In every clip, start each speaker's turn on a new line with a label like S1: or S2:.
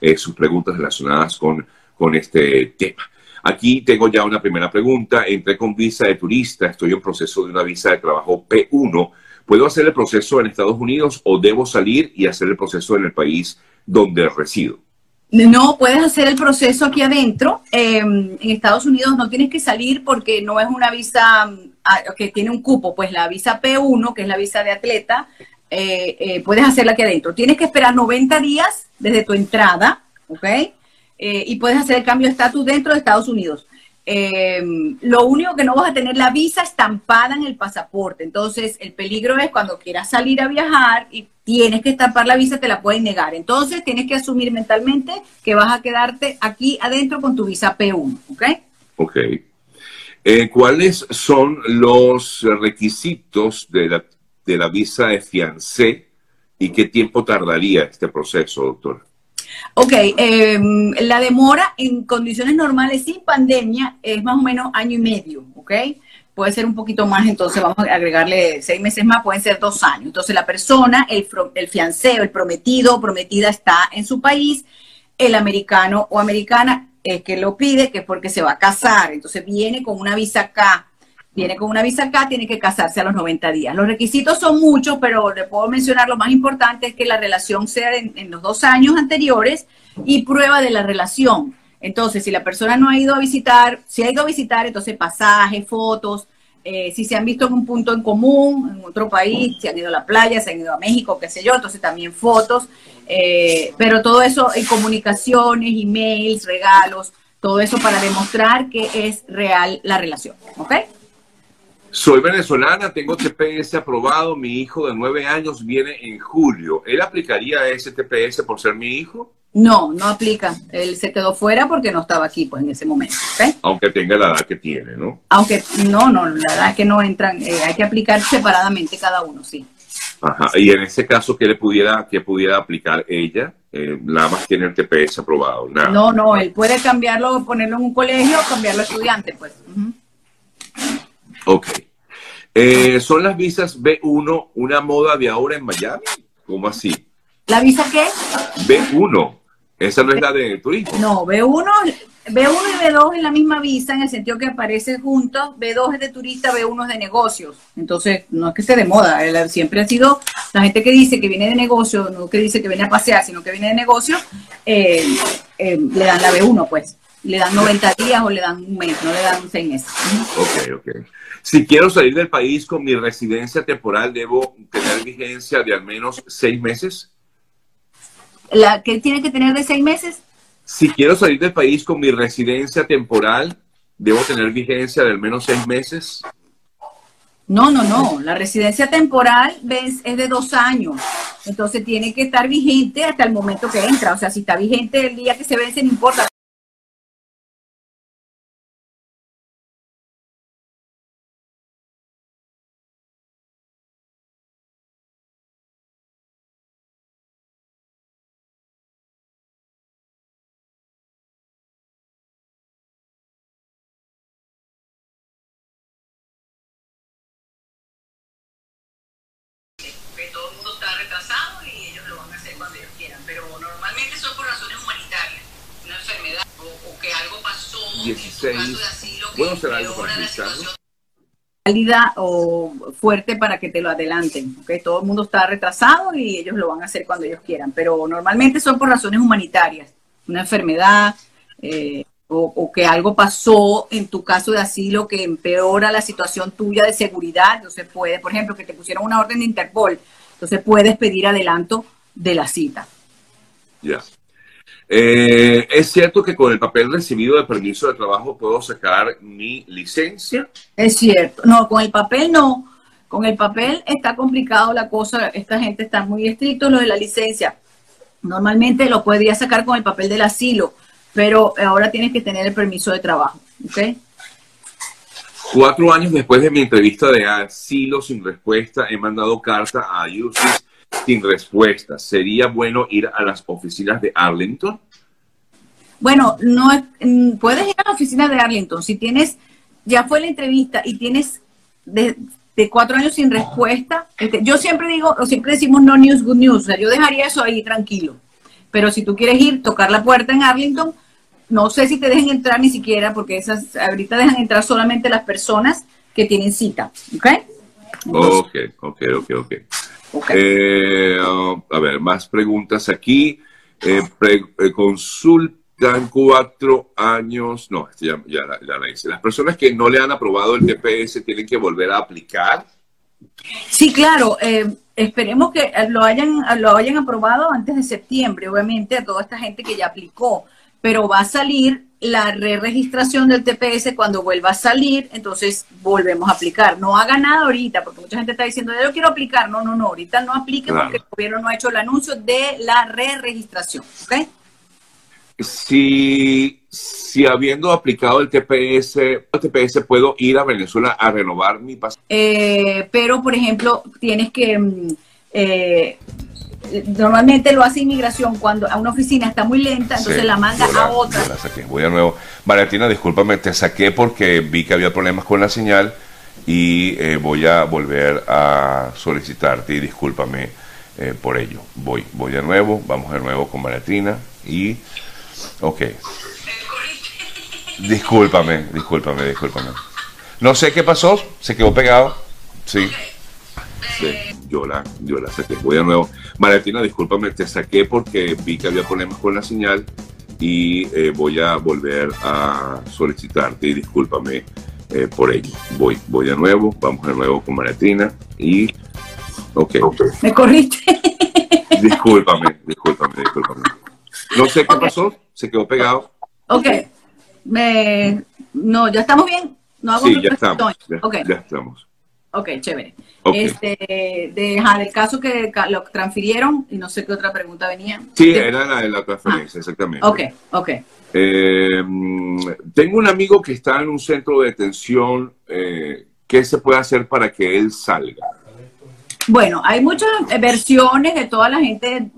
S1: eh, sus preguntas relacionadas con, con este tema. Aquí tengo ya una primera pregunta. Entré con visa de turista, estoy en proceso de una visa de trabajo P1. ¿Puedo hacer el proceso en Estados Unidos o debo salir y hacer el proceso en el país donde resido?
S2: No, puedes hacer el proceso aquí adentro. Em, en Estados Unidos no tienes que salir porque no es una visa ah, que tiene un cupo, pues la visa P1, que es la visa de atleta, eh, eh, puedes hacerla aquí adentro. Tienes que esperar 90 días desde tu entrada, ¿ok? Eh, y puedes hacer el cambio de estatus dentro de Estados Unidos. Lo único que no vas a tener la visa estampada en el pasaporte. Entonces, el peligro es cuando quieras salir a viajar y tienes que estampar la visa, te la pueden negar. Entonces, tienes que asumir mentalmente que vas a quedarte aquí adentro con tu visa P1, ¿ok?
S1: Ok. ¿Cuáles son los requisitos de la, de la visa de fiancé y qué tiempo tardaría este proceso, doctor?
S2: Ok, em, la demora en condiciones normales sin pandemia es más o menos año y medio, ¿ok? Puede ser un poquito más, entonces vamos a agregarle seis meses más, pueden ser dos años. Entonces la persona, el, el fianceo, el prometido o prometida está en su país, el americano o americana es que lo pide, que es porque se va a casar, entonces viene con una visa acá viene con una visa acá, tiene que casarse a los 90 días. Los requisitos son muchos, pero le puedo mencionar lo más importante es que la relación sea en, los dos años anteriores y prueba de la relación. Entonces, si la persona no ha ido a visitar, si ha ido a visitar, entonces pasaje, fotos, eh, si se han visto en un punto en común, en otro país, si han ido a la playa, se han ido a México, qué sé yo, entonces también fotos, eh, pero todo eso en comunicaciones, emails, regalos, todo eso para demostrar que es real la relación, ¿ok?
S1: Soy venezolana, tengo TPS aprobado, mi hijo de nueve años viene en julio. ¿Él aplicaría ese TPS por ser mi hijo?
S2: No, no aplica. Él se quedó fuera porque no estaba aquí pues en ese momento.
S1: Aunque tenga la edad que tiene, ¿no?
S2: Aunque no, no, la edad es que no entran, eh, hay que aplicar separadamente cada uno, sí.
S1: Ajá. Y en ese caso, ¿qué le pudiera, qué pudiera aplicar ella? Eh, nada más tiene el TPS aprobado. Nada.
S2: No, no, él puede cambiarlo, ponerlo en un colegio o cambiarlo a estudiante, pues.
S1: Ok. Eh, ¿Son las visas B1 una moda de ahora en Miami? ¿Cómo así?
S2: ¿La visa qué?
S1: B1. Esa no es la de turismo.
S2: No, B1, B1 y B2 es la misma visa en el sentido que aparecen juntos. B2 es de turista, B1 es de negocios. Entonces, no es que esté de moda. Siempre ha sido la gente que dice que viene de negocio, no que dice que viene a pasear, sino que viene de negocio, eh, eh, le dan la B1, pues le dan 90 días o le dan un mes, no le dan seis meses.
S1: Ok, ok. Si quiero salir del país con mi residencia temporal, ¿debo tener vigencia de al menos seis meses?
S2: ¿La que tiene que tener de seis meses?
S1: Si quiero salir del país con mi residencia temporal, ¿debo tener vigencia de al menos seis meses?
S2: No, no, no. La residencia temporal es de dos años. Entonces tiene que estar vigente hasta el momento que entra. O sea, si está vigente el día que se vence, no importa.
S1: ¿Puedo hacer algo para
S2: válida o fuerte para que te lo adelanten. ¿okay? Todo el mundo está retrasado y ellos lo van a hacer cuando ellos quieran, pero normalmente son por razones humanitarias, una enfermedad eh, o, que algo pasó en tu caso de asilo que empeora la situación tuya de seguridad. Entonces puede, por ejemplo, que te pusieron una orden de Interpol, entonces puedes pedir adelanto de la cita.
S1: Ya. Eh, ¿Es cierto que con el papel recibido de permiso de trabajo puedo sacar mi licencia?
S2: Es cierto. No, con el papel no. Con el papel está complicado la cosa. Esta gente está muy estricto lo de la licencia. Normalmente lo podría sacar con el papel del asilo, pero ahora tienes que tener el permiso de trabajo. ¿Ok?
S1: Cuatro años después de mi entrevista de asilo sin respuesta, he mandado carta a UCIS sin respuesta. ¿Sería bueno ir a las oficinas de Arlington?
S2: Bueno, no mm, puedes ir a la oficina de Arlington. Si tienes, ya fue la entrevista y tienes de, cuatro años sin respuesta, este, yo siempre digo, o siempre decimos no news, good news. O sea, yo dejaría eso ahí tranquilo. Pero si tú quieres ir, tocar la puerta en Arlington, no sé si te dejen entrar ni siquiera, porque esas ahorita dejan entrar solamente las personas que tienen cita, ¿ok?
S1: ok, ok, ok, ok. Eh, a ver, más preguntas aquí. Eh, eh, consultan cuatro años, no, ya, ya, la hice. Las personas que no le han aprobado el TPS tienen que volver a aplicar.
S2: Sí, claro. esperemos que lo hayan, lo hayan aprobado antes de septiembre, obviamente, a toda esta gente que ya aplicó pero va a salir la re-registración del TPS cuando vuelva a salir, entonces volvemos a aplicar. No haga nada ahorita, porque mucha gente está diciendo, yo quiero aplicar. No, no, no, ahorita no aplique porque el gobierno no ha hecho el anuncio de la re-registración. ¿Ok?
S1: Si, si habiendo aplicado el TPS, el TPS, puedo ir a Venezuela a renovar mi pasaporte.
S2: Eh, pero, por ejemplo, tienes que... Mm, eh, normalmente lo hace inmigración cuando a una oficina está muy lenta, entonces la manda a otra.
S1: la saqué. Voy a nuevo. Valentina, discúlpame, te saqué porque vi que había problemas con la señal y eh, voy a volver a solicitarte y discúlpame eh, por ello. Voy, voy de nuevo, vamos de nuevo con Valentina y... Ok. Discúlpame, discúlpame, discúlpame. No sé qué pasó, se quedó pegado. Sí. Sí, yo la, yo la saqué. Voy de nuevo. Valentina, discúlpame, te saqué porque vi que había problemas con la señal y eh, voy a volver a solicitarte y discúlpame eh, por ello. Voy, voy de nuevo, vamos de nuevo con Valentina y... Ok.
S2: Me corriste.
S1: Discúlpame, discúlpame, discúlpame. No sé qué pasó, se quedó pegado.
S2: Ok. Me... No, ya estamos bien. No hago
S1: sí, ya estamos. ya estamos.
S2: Ok, chévere. Este, de, del caso que lo transfirieron, y no sé qué otra pregunta venía.
S1: Sí, era la de la transferencia, ah, exactamente.
S2: Ok, ok.
S1: Eh, tengo un amigo que está en un centro de detención. Eh, ¿Qué se puede hacer para que él salga?
S2: Bueno, hay muchas versiones de toda la gente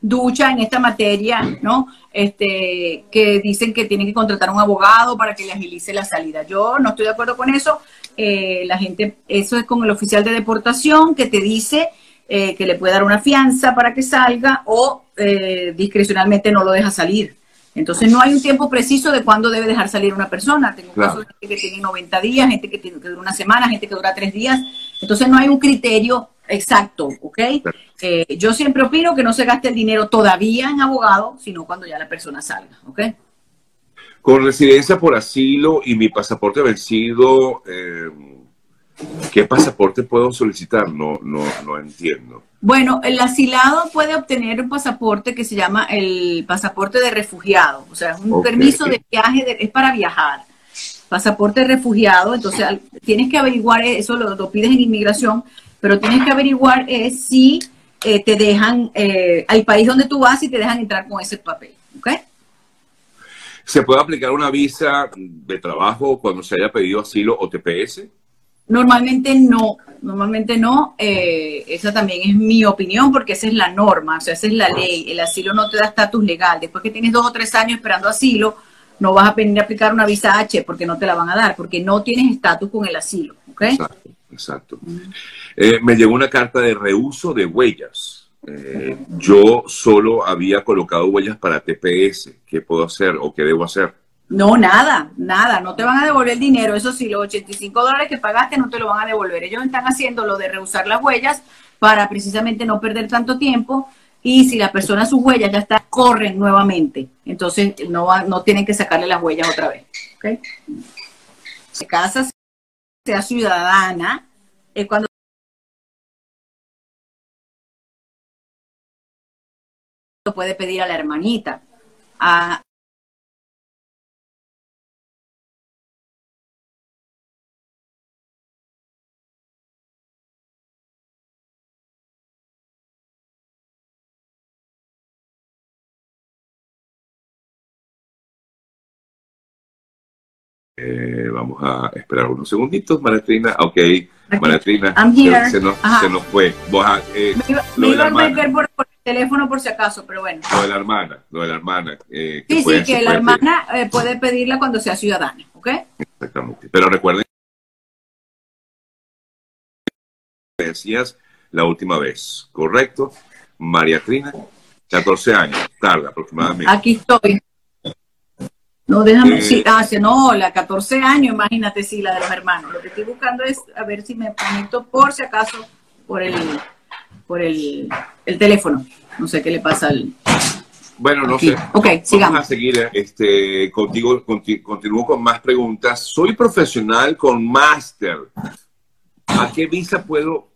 S2: ducha en esta materia, ¿no? Este, que dicen que tienen que contratar un abogado para que le agilice la salida. Yo no estoy de acuerdo con eso. Eh, la gente, eso es con el oficial de deportación que te dice eh, que le puede dar una fianza para que salga o eh, discrecionalmente no lo deja salir. Entonces no hay un tiempo preciso de cuándo debe dejar salir una persona. Tengo casos de gente que tiene 90 días, gente que, tiene, que dura una semana, gente que dura tres días. Entonces no hay un criterio exacto, ¿ok? yo siempre opino que no se gaste el dinero todavía en abogado, sino cuando ya la persona salga, ¿ok?
S1: Con residencia por asilo y mi pasaporte vencido, eh, ¿qué pasaporte puedo solicitar? No, no, no entiendo.
S2: Bueno, el asilado puede obtener un pasaporte que se llama el pasaporte de refugiado, o sea, es un permiso de viaje, es para viajar. Pasaporte de refugiado, entonces tienes que averiguar, eso lo, pides en inmigración, pero tienes que averiguar es si eh, te dejan, eh, al país donde tú vas y te dejan entrar con ese papel, ¿ok?
S1: ¿Se puede aplicar una visa de trabajo cuando se haya pedido asilo o TPS?
S2: Normalmente no, normalmente no. Eh, esa también es mi opinión porque esa es la norma, o sea, esa es la ley. El asilo no te da estatus legal. Después que tienes dos o tres años esperando asilo, no vas a venir a aplicar una visa H porque no te la van a dar, porque no tienes estatus con el asilo.
S1: Exacto, exacto. Eh, me llegó una carta de reuso de huellas. Eh, yo solo había colocado huellas para TPS. ¿Qué puedo hacer o qué debo hacer?
S2: No, nada, nada, no te van a devolver el dinero. Eso sí, los 85 dólares que pagaste no te lo van a devolver. Ellos están haciendo lo de rehusar las huellas para precisamente no perder tanto tiempo. Y si la persona sus huellas ya está, corren nuevamente. Entonces no, no tienen que sacarle las huellas otra vez. ¿okay? Si casa sea ciudadana, es cuando puede pedir a la hermanita. A,
S1: Eh, vamos a esperar unos segunditos, Maratrina. Ok, Maratrina,
S2: se,
S1: se, nos, se, nos, fue.
S2: eh, me iba, a meter por, por, el teléfono por si acaso, pero bueno.
S1: Lo de la hermana, lo de la hermana.
S2: Eh, sí, sí, que la hermana eh, puede pedirla cuando sea ciudadana, ¿ok?
S1: Exactamente. Pero recuerden, decías la última vez, ¿correcto? María Trina. 14 años, tarda aproximadamente.
S2: Aquí estoy. No, déjame, sí, ah, no, la 14 años, imagínate, sí, la de los hermanos. Lo que estoy buscando es a ver si me conecto por si acaso por el, por el, el teléfono. No sé qué le pasa al...
S1: Bueno, no sé.
S2: Ok, sigamos.
S1: Vamos a seguir este, contigo, continúo con más preguntas. Soy profesional con máster. ¿A qué visa puedo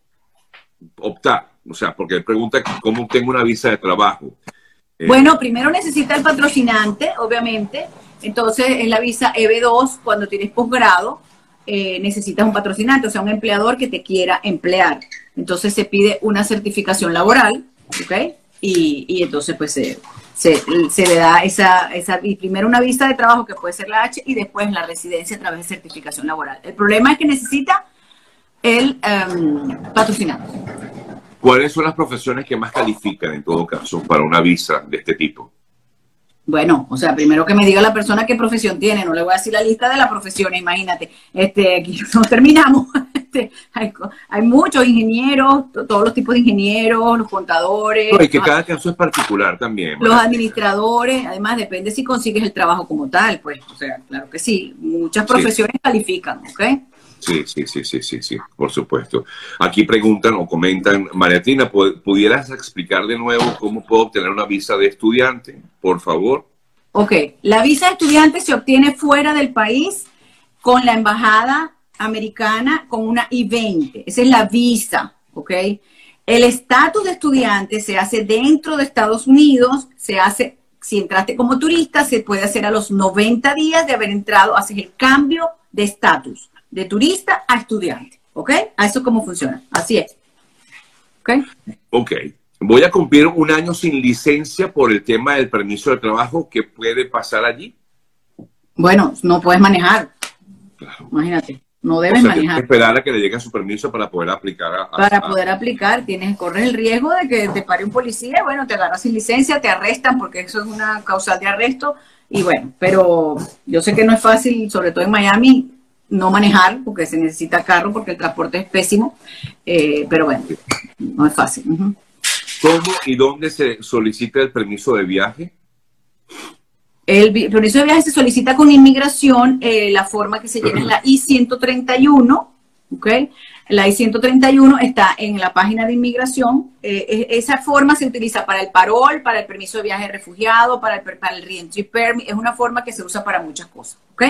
S1: optar? O sea, porque él pregunta cómo tengo una visa de trabajo.
S2: Eh, bueno, primero necesita el patrocinante, obviamente. Entonces, en la visa EB2, cuando tienes posgrado, eh, necesitas un patrocinante, o sea, un empleador que te quiera emplear. Entonces, se pide una certificación laboral, ¿ok? Y, entonces, pues, se, se, le da esa, esa, y primero una visa de trabajo que puede ser la H y después la residencia a través de certificación laboral. El problema es que necesita el um, patrocinante.
S1: ¿Cuáles son las profesiones que más califican en todo caso para una visa de este tipo?
S2: Bueno, o sea, primero que me diga la persona qué profesión tiene, no le voy a decir la lista de las profesiones, imagínate. Este, aquí no terminamos. Este, hay, muchos ingenieros, todos los tipos de ingenieros, los contadores.
S1: y que cada caso es particular también.
S2: Los administradores, además depende si consigues el trabajo como tal, pues, o sea, claro que sí, muchas profesiones califican, ¿ok?
S1: Sí, sí, sí, sí, sí, sí, por supuesto. Aquí preguntan o comentan, Mariatina, ¿pudieras explicar de nuevo cómo puedo obtener una visa de estudiante, por favor?
S2: Ok, la visa de estudiante se obtiene fuera del país con la embajada americana con una I-20. Esa es la visa, ¿ok? El estatus de estudiante se hace dentro de Estados Unidos, se hace, si entraste como turista, se puede hacer a los 90 días de haber entrado, haces el cambio de estatus de turista a estudiante. ¿Ok? A eso cómo funciona. Así es. ¿Ok?
S1: Ok. Voy a cumplir un año sin licencia por el tema del permiso de trabajo. ¿Qué puede pasar allí?
S2: Bueno, no puedes manejar. Imagínate. No debes manejar. Tienes
S1: que esperar a que le llegue su permiso para poder aplicar. A,
S2: para poder aplicar, tienes correr el riesgo de que te pare un policía, bueno, te agarras sin licencia, te arrestan porque eso es una causal de arresto. Y bueno, pero yo sé que no es fácil, sobre todo en Miami, no manejar porque se necesita carro porque el transporte es pésimo, eh, pero bueno, no es fácil.
S1: ¿Cómo y dónde se solicita el permiso de viaje?
S2: El permiso de viaje se solicita con inmigración, eh, la forma que se llena es la I-131, ¿ok? La I-131 está en la página de inmigración. Eh, esa forma se utiliza para el parol, para el permiso de viaje refugiado, para el, para el reentry permit. Es una forma que se usa para muchas cosas, ¿ok?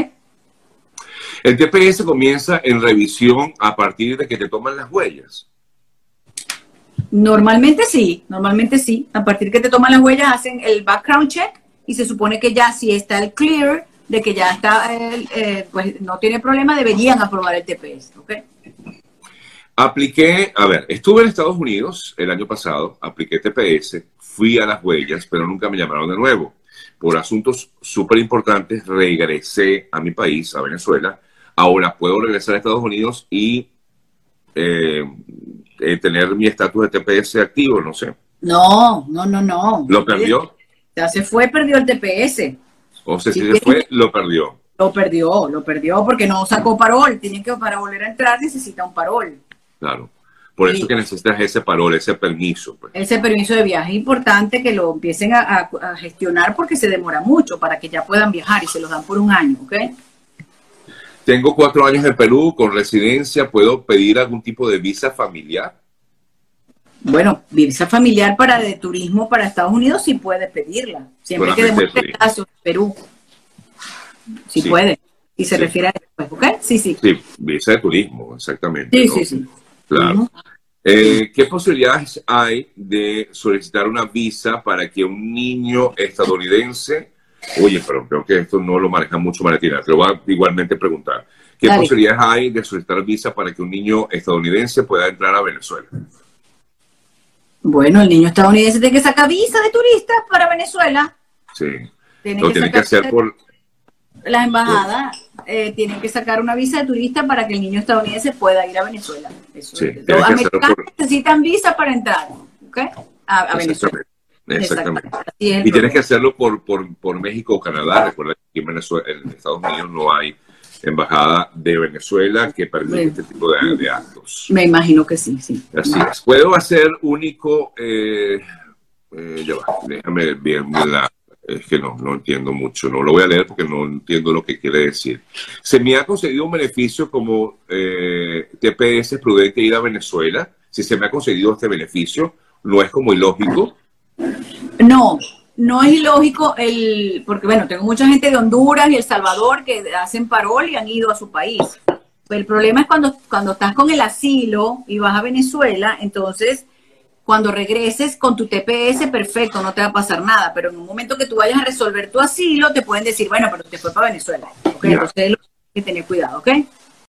S1: El TPS comienza en revisión a partir de que te toman las huellas.
S2: Normalmente sí, normalmente sí. A partir de que te toman las huellas hacen el background check y se supone que ya si está el clear de que ya está, eh, pues no tiene problema, deberían aprobar el TPS. ¿okay?
S1: Apliqué, a ver, estuve en Estados Unidos el año pasado, apliqué TPS, fui a las huellas, pero nunca me llamaron de nuevo por asuntos súper importantes, regresé a mi país, a Venezuela. Ahora puedo regresar a Estados Unidos y eh, eh, tener mi estatus de TPS activo, no sé.
S2: No, no, no, no.
S1: ¿Lo perdió?
S2: Ya se fue, perdió el TPS.
S1: O sea, si se fue, lo perdió.
S2: Lo perdió, lo perdió porque no sacó parol. Tiene que, para volver a entrar, necesita un parol.
S1: Claro. Por eso que necesitas ese parol, ese permiso. Pues.
S2: Ese permiso de viaje es importante que lo empiecen a, gestionar porque se demora mucho para que ya puedan viajar y se los dan por un año, ¿ok?
S1: Tengo cuatro años en Perú con residencia. ¿Puedo pedir algún tipo de visa familiar?
S2: Bueno, visa familiar para de turismo para Estados Unidos sí puede pedirla. Siempre que demuestre el caso en Perú. Sí, puede. Y se refiere a después, ¿ok? Sí, sí.
S1: Sí, visa de turismo, exactamente.
S2: Sí, sí, sí.
S1: Claro. Eh, ¿Qué posibilidades hay de solicitar una visa para que un niño estadounidense, oye, pero creo que esto no lo maneja mucho Maritina, te lo voy a igualmente preguntar. ¿Qué posibilidades hay de solicitar visa para que un niño estadounidense pueda entrar a Venezuela?
S2: Bueno, el niño estadounidense tiene que sacar visa de turista para Venezuela.
S1: Sí. lo tiene que hacer por,
S2: las embajadas eh, tienen que sacar una visa de turista para que el niño estadounidense pueda ir a Venezuela. Eso Los americanos necesitan visa para entrar a, Venezuela.
S1: Exactamente. y tienes que hacerlo por, por, por México o Canadá. Recuerda que en, Venezuela, en Estados Unidos no hay embajada de Venezuela que permite este tipo de, actos.
S2: Me imagino que sí, sí.
S1: Así es. ¿Puedo hacer único, eh, eh, ya va, déjame ver la, es que no, no entiendo mucho, no lo voy a leer porque no entiendo lo que quiere decir. Se me ha concedido un beneficio como eh, TPS prudente ir a Venezuela, si se me ha concedido este beneficio, ¿no es como ilógico?
S2: No, no es ilógico el, porque bueno, tengo mucha gente de Honduras y El Salvador que hacen parol y han ido a su país. el problema es cuando, cuando estás con el asilo y vas a Venezuela, entonces cuando regreses con tu TPS, perfecto, no te va a pasar nada, pero en un momento que tú vayas a resolver tu asilo, te pueden decir, bueno, pero te fue para Venezuela. ¿ok? Entonces, hay que tener cuidado, ¿ok?